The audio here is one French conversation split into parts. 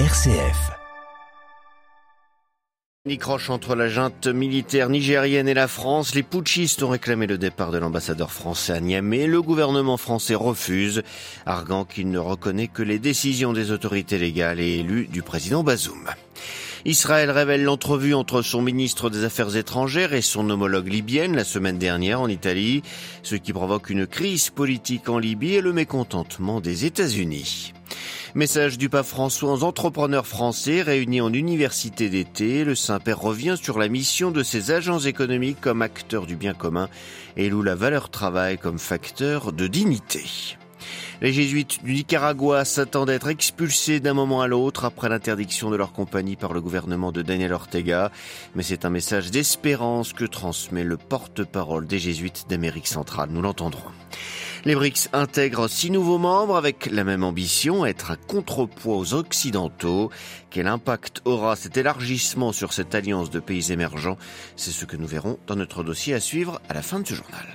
RCF. Nicroche entre la junte militaire nigérienne et la France, les putschistes ont réclamé le départ de l'ambassadeur français à Niamey. Le gouvernement français refuse, arguant qu'il ne reconnaît que les décisions des autorités légales et élues du président Bazoum. Israël révèle l'entrevue entre son ministre des Affaires étrangères et son homologue libyenne la semaine dernière en Italie, ce qui provoque une crise politique en Libye et le mécontentement des États-Unis. Message du pape François aux entrepreneurs français réunis en université d'été. Le Saint-Père revient sur la mission de ses agents économiques comme acteurs du bien commun et loue la valeur travail comme facteur de dignité. Les jésuites du Nicaragua s'attendent à être expulsés d'un moment à l'autre après l'interdiction de leur compagnie par le gouvernement de Daniel Ortega. Mais c'est un message d'espérance que transmet le porte-parole des jésuites d'Amérique centrale. Nous l'entendrons. Les BRICS intègrent six nouveaux membres avec la même ambition, être un contrepoids aux Occidentaux. Quel impact aura cet élargissement sur cette alliance de pays émergents? C'est ce que nous verrons dans notre dossier à suivre à la fin de ce journal.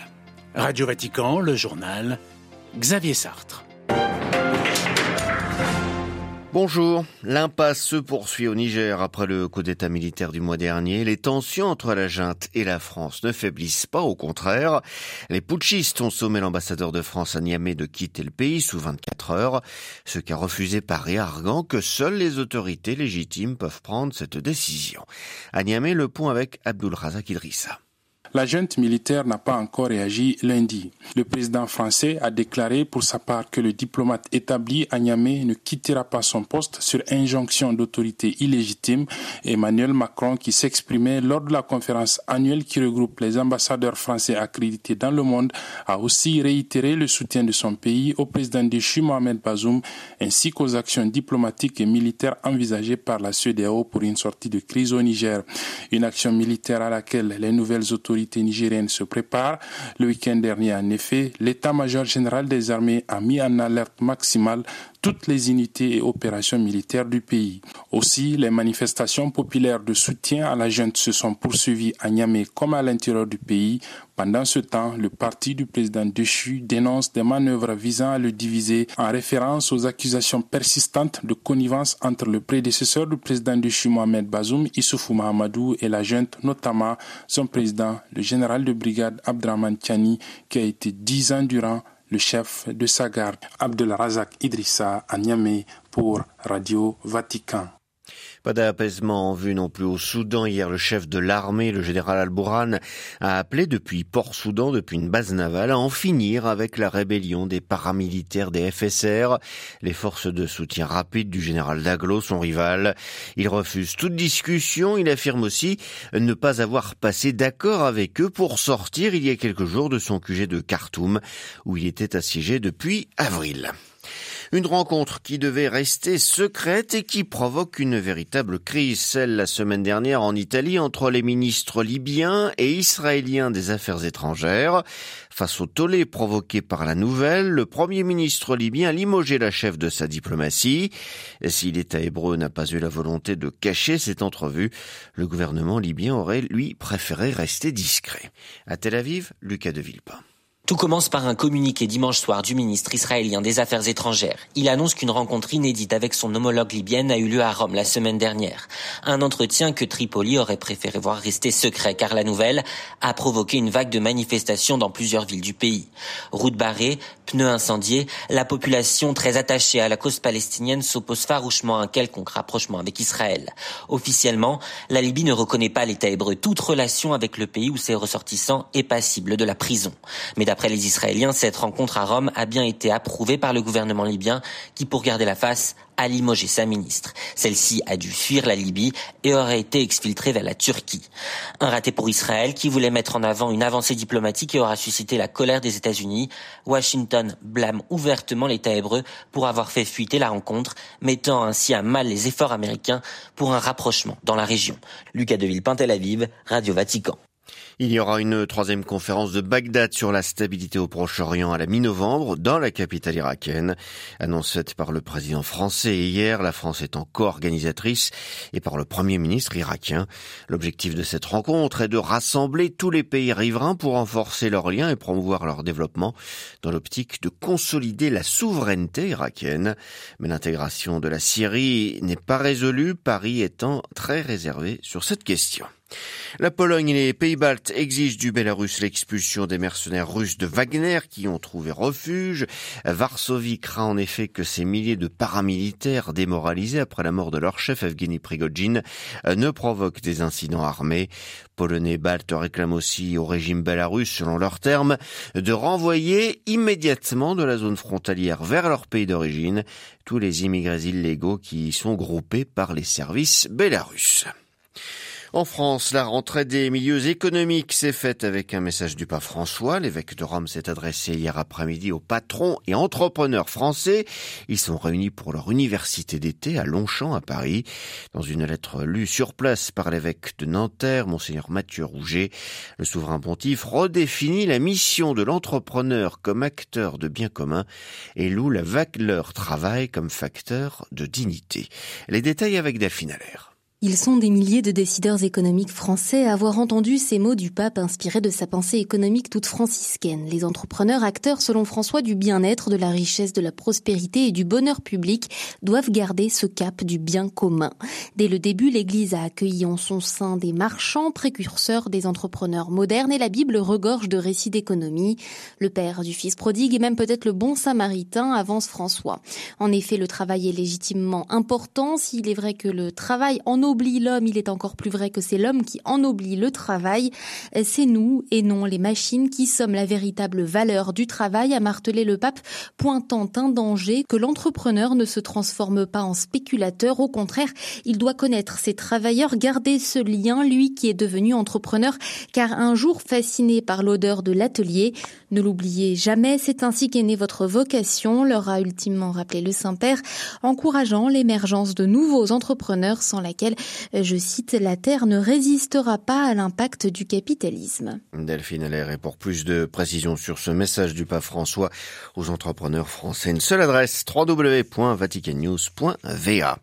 Radio Vatican, le journal Xavier Sartre. Bonjour. L'impasse se poursuit au Niger après le coup d'état militaire du mois dernier. Les tensions entre la junte et la France ne faiblissent pas, au contraire. Les putschistes ont sommé l'ambassadeur de France à Niamey de quitter le pays sous 24 heures, ce qu'a refusé Paris, arguant que seules les autorités légitimes peuvent prendre cette décision. À Niamey, le pont avec Abdul Razak Idrissa. La junte militaire n'a pas encore réagi lundi. Le président français a déclaré pour sa part que le diplomate établi à Niamey ne quittera pas son poste sur injonction d'autorité illégitime. Emmanuel Macron, qui s'exprimait lors de la conférence annuelle qui regroupe les ambassadeurs français accrédités dans le monde, a aussi réitéré le soutien de son pays au président déchu Mohamed Bazoum ainsi qu'aux actions diplomatiques et militaires envisagées par la CEDEAO pour une sortie de crise au Niger. Une action militaire à laquelle les nouvelles autorités nigérienne se prépare. Le week-end dernier, en effet, l'état-major général des armées a mis en alerte maximale toutes les unités et opérations militaires du pays. Aussi, les manifestations populaires de soutien à la junte se sont poursuivies à Niamey comme à l'intérieur du pays. Pendant ce temps, le parti du président Déchu dénonce des manœuvres visant à le diviser en référence aux accusations persistantes de connivence entre le prédécesseur du président Déchu Mohamed Bazoum, Issoufou Mahamadou, et la junte, notamment son président, le général de brigade Abdraman Tiani, qui a été dix ans durant le chef de sa garde, Abdelrazak Idrissa, à Niamey pour Radio Vatican. Pas d'apaisement en vue non plus au Soudan. Hier, le chef de l'armée, le général Al-Bourhan, a appelé depuis Port-Soudan, depuis une base navale, à en finir avec la rébellion des paramilitaires des FSR. Les forces de soutien rapide du général Daglo, son rival. Il refuse toute discussion. Il affirme aussi ne pas avoir passé d'accord avec eux pour sortir il y a quelques jours de son QG de Khartoum, où il était assiégé depuis avril. Une rencontre qui devait rester secrète et qui provoque une véritable crise, celle la semaine dernière en Italie entre les ministres libyens et israéliens des Affaires étrangères. Face au tollé provoqué par la nouvelle, le premier ministre libyen a limogé la chef de sa diplomatie. Si l'État hébreu n'a pas eu la volonté de cacher cette entrevue, le gouvernement libyen aurait, lui, préféré rester discret. À Tel Aviv, Lucas de Villepin. Tout commence par un communiqué dimanche soir du ministre israélien des Affaires étrangères. Il annonce qu'une rencontre inédite avec son homologue libyenne a eu lieu à Rome la semaine dernière. Un entretien que Tripoli aurait préféré voir rester secret car la nouvelle a provoqué une vague de manifestations dans plusieurs villes du pays. Routes barrées, pneus incendiés, la population très attachée à la cause palestinienne s'oppose farouchement à un quelconque rapprochement avec Israël. Officiellement, la Libye ne reconnaît pas l'État hébreu. Toute relation avec le pays où ses ressortissants est passible de la prison. Mais D'après les Israéliens, cette rencontre à Rome a bien été approuvée par le gouvernement libyen qui, pour garder la face, a limogé sa ministre. Celle-ci a dû fuir la Libye et aurait été exfiltrée vers la Turquie. Un raté pour Israël qui voulait mettre en avant une avancée diplomatique et aura suscité la colère des États-Unis. Washington blâme ouvertement l'État hébreu pour avoir fait fuiter la rencontre, mettant ainsi à mal les efforts américains pour un rapprochement dans la région. Lucas Deville, Tel Aviv, Radio Vatican. Il y aura une troisième conférence de Bagdad sur la stabilité au Proche-Orient à la mi-novembre dans la capitale irakienne. Annonce faite par le président français hier, la France étant co-organisatrice et par le premier ministre irakien. L'objectif de cette rencontre est de rassembler tous les pays riverains pour renforcer leurs liens et promouvoir leur développement dans l'optique de consolider la souveraineté irakienne. Mais l'intégration de la Syrie n'est pas résolue, Paris étant très réservé sur cette question. La Pologne et les Pays-Baltes exigent du Bélarus l'expulsion des mercenaires russes de Wagner qui ont trouvé refuge. Varsovie craint en effet que ces milliers de paramilitaires démoralisés après la mort de leur chef Evgeny Prigogine ne provoquent des incidents armés. Polonais baltes réclament aussi au régime bélarus, selon leurs termes, de renvoyer immédiatement de la zone frontalière vers leur pays d'origine tous les immigrés illégaux qui y sont groupés par les services bélarusses. En France, la rentrée des milieux économiques s'est faite avec un message du pape François. L'évêque de Rome s'est adressé hier après-midi aux patrons et entrepreneurs français. Ils sont réunis pour leur université d'été à Longchamp à Paris. Dans une lettre lue sur place par l'évêque de Nanterre, monseigneur Mathieu Rouget, le souverain pontife redéfinit la mission de l'entrepreneur comme acteur de bien commun et loue la valeur travail comme facteur de dignité. Les détails avec. Ils sont des milliers de décideurs économiques français à avoir entendu ces mots du pape inspirés de sa pensée économique toute franciscaine. Les entrepreneurs, acteurs selon François du bien-être, de la richesse, de la prospérité et du bonheur public doivent garder ce cap du bien commun. Dès le début, l'Église a accueilli en son sein des marchands, précurseurs des entrepreneurs modernes et la Bible regorge de récits d'économie. Le père du fils prodigue et même peut-être le bon samaritain avance François. En effet, le travail est légitimement important. S'il est vrai que le travail en l'homme, il est encore plus vrai que c'est l'homme qui ennoblit le travail. C'est nous et non les machines qui sommes la véritable valeur du travail, a martelé le pape, pointant un danger que l'entrepreneur ne se transforme pas en spéculateur. Au contraire, il doit connaître ses travailleurs, garder ce lien, lui qui est devenu entrepreneur, car un jour fasciné par l'odeur de l'atelier, ne l'oubliez jamais, c'est ainsi qu'est née votre vocation, leur a ultimement rappelé le Saint-Père, encourageant l'émergence de nouveaux entrepreneurs sans laquelle je cite, la Terre ne résistera pas à l'impact du capitalisme. Delphine Allaire, et pour plus de précisions sur ce message du pape François aux entrepreneurs français, une seule adresse, www.vaticannews.va.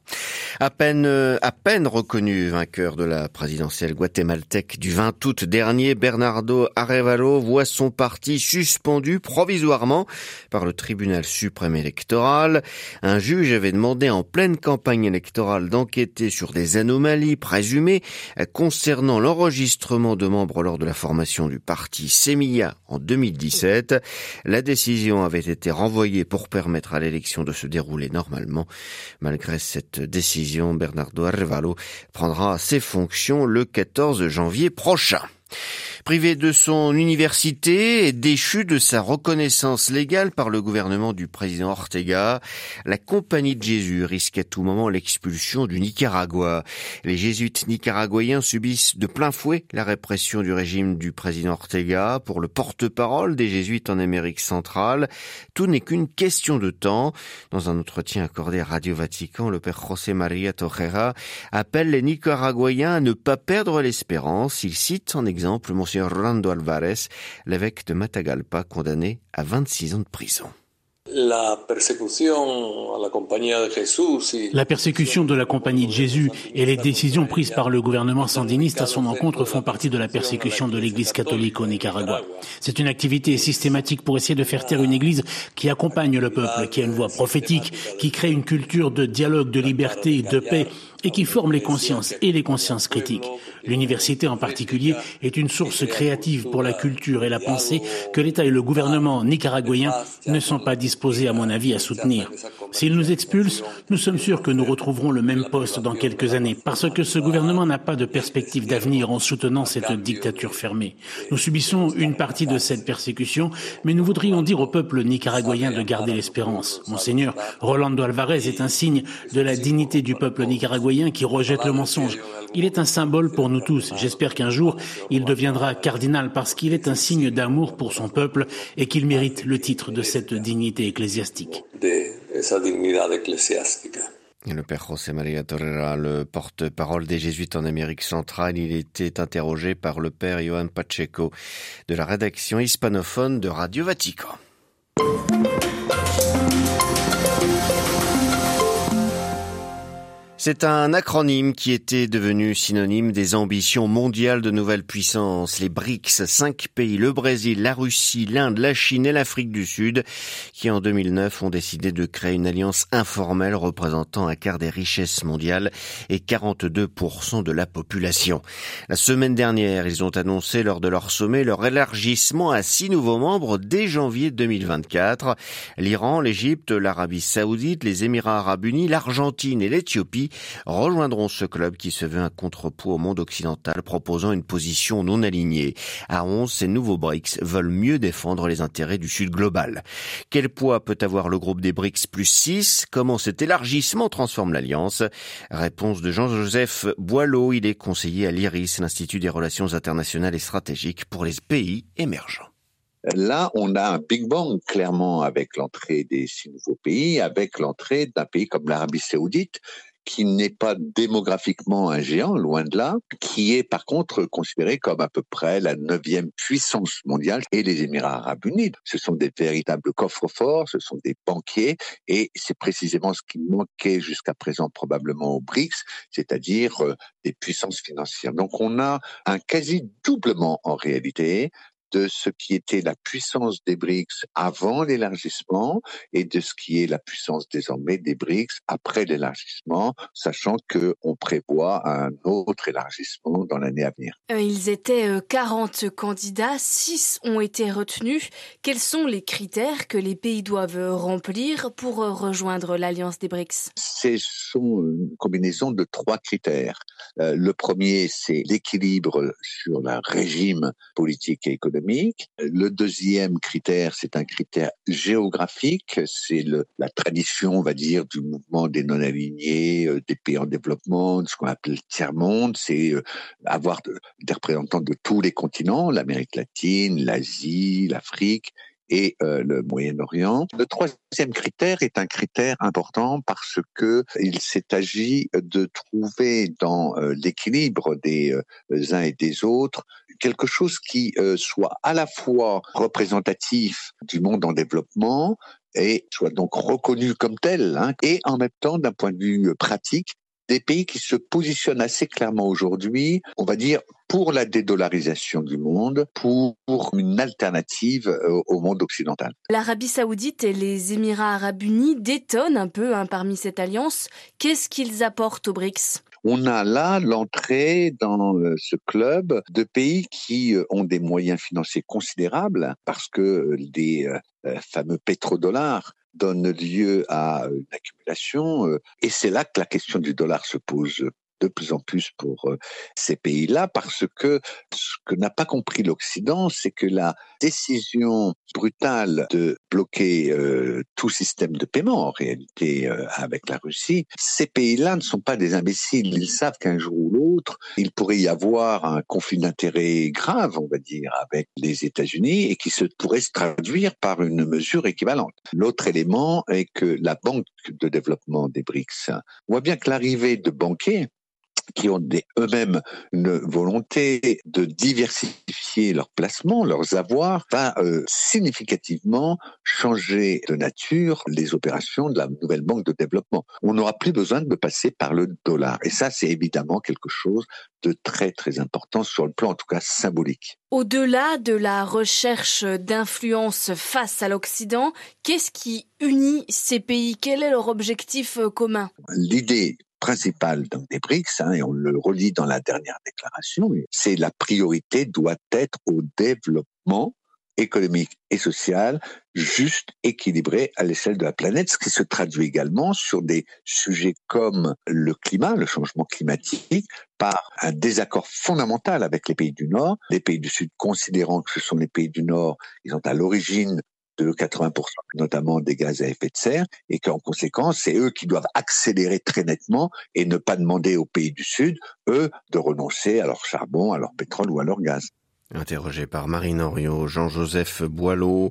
À peine, à peine reconnu vainqueur de la présidentielle guatémaltèque du 20 août dernier, Bernardo Arevalo voit son parti suspendu provisoirement par le tribunal suprême électoral. Un juge avait demandé en pleine campagne électorale d'enquêter sur des anomalies présumées concernant l'enregistrement de membres lors de la formation du parti Semilla en 2017. La décision avait été renvoyée pour permettre à l'élection de se dérouler normalement. Malgré cette décision, Bernardo Arevalo prendra ses fonctions le 14 janvier prochain. Privé de son université et déchu de sa reconnaissance légale par le gouvernement du président Ortega, la Compagnie de Jésus risque à tout moment l'expulsion du Nicaragua. Les jésuites nicaraguayens subissent de plein fouet la répression du régime du président Ortega pour le porte-parole des jésuites en Amérique centrale. Tout n'est qu'une question de temps. Dans un entretien accordé à Radio Vatican, le père José María Tojera appelle les Nicaraguayens à ne pas perdre l'espérance. Il cite en Monsieur Rolando Alvarez, l'évêque de Matagalpa, condamné à 26 ans de prison. La persécution de la compagnie de Jésus et les décisions prises par le gouvernement sandiniste à son encontre font partie de la persécution de l'Église catholique au Nicaragua. C'est une activité systématique pour essayer de faire taire une Église qui accompagne le peuple, qui a une voix prophétique, qui crée une culture de dialogue, de liberté, de paix et qui forme les consciences et les consciences critiques. L'université en particulier est une source créative pour la culture et la pensée que l'État et le gouvernement nicaraguayen ne sont pas disposés, à mon avis, à soutenir. S'ils nous expulsent, nous sommes sûrs que nous retrouverons le même poste dans quelques années, parce que ce gouvernement n'a pas de perspective d'avenir en soutenant cette dictature fermée. Nous subissons une partie de cette persécution, mais nous voudrions dire au peuple nicaraguayen de garder l'espérance. Monseigneur Rolando Alvarez est un signe de la dignité du peuple nicaraguayen qui rejette le mensonge. Il est un symbole pour nous tous. J'espère qu'un jour, il deviendra cardinal parce qu'il est un signe d'amour pour son peuple et qu'il mérite le titre de cette dignité ecclésiastique. Le père José María Torrera, le porte-parole des Jésuites en Amérique centrale, il était interrogé par le père Johan Pacheco de la rédaction hispanophone de Radio Vatican. C'est un acronyme qui était devenu synonyme des ambitions mondiales de nouvelles puissances. Les BRICS, cinq pays, le Brésil, la Russie, l'Inde, la Chine et l'Afrique du Sud, qui en 2009 ont décidé de créer une alliance informelle représentant un quart des richesses mondiales et 42% de la population. La semaine dernière, ils ont annoncé lors de leur sommet leur élargissement à six nouveaux membres dès janvier 2024. L'Iran, l'Égypte, l'Arabie Saoudite, les Émirats Arabes Unis, l'Argentine et l'Éthiopie rejoindront ce club qui se veut un contrepoids au monde occidental proposant une position non alignée. À 11, ces nouveaux BRICS veulent mieux défendre les intérêts du Sud global. Quel poids peut avoir le groupe des BRICS plus 6 Comment cet élargissement transforme l'alliance? Réponse de Jean-Joseph Boileau, il est conseiller à l'IRIS, l'Institut des relations internationales et stratégiques pour les pays émergents. Là, on a un Big Bang clairement avec l'entrée des six nouveaux pays, avec l'entrée d'un pays comme l'Arabie saoudite, qui n'est pas démographiquement un géant, loin de là, qui est par contre considéré comme à peu près la neuvième puissance mondiale et les Émirats arabes unis. Ce sont des véritables coffres forts, ce sont des banquiers et c'est précisément ce qui manquait jusqu'à présent probablement aux BRICS, c'est-à-dire euh, des puissances financières. Donc on a un quasi doublement en réalité de ce qui était la puissance des BRICS avant l'élargissement et de ce qui est la puissance désormais des BRICS après l'élargissement, sachant que on prévoit un autre élargissement dans l'année à venir. Euh, ils étaient 40 euh, candidats, 6 ont été retenus. Quels sont les critères que les pays doivent remplir pour euh, rejoindre l'alliance des BRICS? Ce sont une combinaison de trois critères. le premier, c'est l'équilibre sur le régime politique et économique le deuxième critère, c'est un critère géographique, c'est la tradition, on va dire, du mouvement des non-alignés, euh, des pays en développement, de ce qu'on appelle le tiers-monde, c'est euh, avoir des représentants de tous les continents, l'Amérique latine, l'Asie, l'Afrique, et euh, le Moyen-Orient. Le troisième critère est un critère important parce que il s'est agi de trouver dans l'équilibre des uns et des autres quelque chose qui euh, soit à la fois représentatif du monde en développement et soit donc reconnu comme tel, hein, et en même temps, d'un point de vue pratique, des pays qui se positionnent assez clairement aujourd'hui, on va dire, pour la dédollarisation du monde, pour une alternative euh, au monde occidental. L'Arabie saoudite et les Émirats arabes unis détonnent un peu hein, parmi cette alliance. Qu'est-ce qu'ils apportent aux BRICS? On a là l'entrée dans euh, ce club de pays qui euh, ont des moyens financiers considérables parce que des fameux pétrodollars donnent lieu à une accumulation et c'est là que la question du dollar se pose de plus en plus pour euh, ces pays-là parce que ce que n'a pas compris l'Occident, c'est que la décision brutale de bloquer euh, tout système de paiement en réalité euh, avec la Russie, ces pays-là ne sont pas des imbéciles. Ils savent qu'un jour ou l'autre, il pourrait y avoir un conflit d'intérêts grave, on va dire, avec les États-Unis et qui se pourrait se traduire par une mesure équivalente. L'autre élément est que la Banque de développement des BRICS voit bien que l'arrivée de banquiers qui ont eux-mêmes une volonté de diversifier leurs placements, leurs avoirs, va euh, significativement changer de nature les opérations de la nouvelle banque de développement. On n'aura plus besoin de passer par le dollar. Et ça, c'est évidemment quelque chose de très très important sur le plan en tout cas symbolique. Au-delà de la recherche d'influence face à l'Occident, qu'est-ce qui unit ces pays? Quel est leur objectif euh, commun? L'idée principal des BRICS, hein, et on le relit dans la dernière déclaration, c'est la priorité doit être au développement économique et social juste, équilibré à l'échelle de la planète, ce qui se traduit également sur des sujets comme le climat, le changement climatique, par un désaccord fondamental avec les pays du Nord, les pays du Sud considérant que ce sont les pays du Nord, ils sont à l'origine de 80% notamment des gaz à effet de serre et qu'en conséquence, c'est eux qui doivent accélérer très nettement et ne pas demander aux pays du Sud, eux, de renoncer à leur charbon, à leur pétrole ou à leur gaz. Interrogé par Marine Henriot, Jean-Joseph Boileau,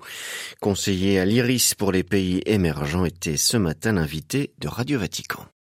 conseiller à l'IRIS pour les pays émergents, était ce matin l'invité de Radio Vatican.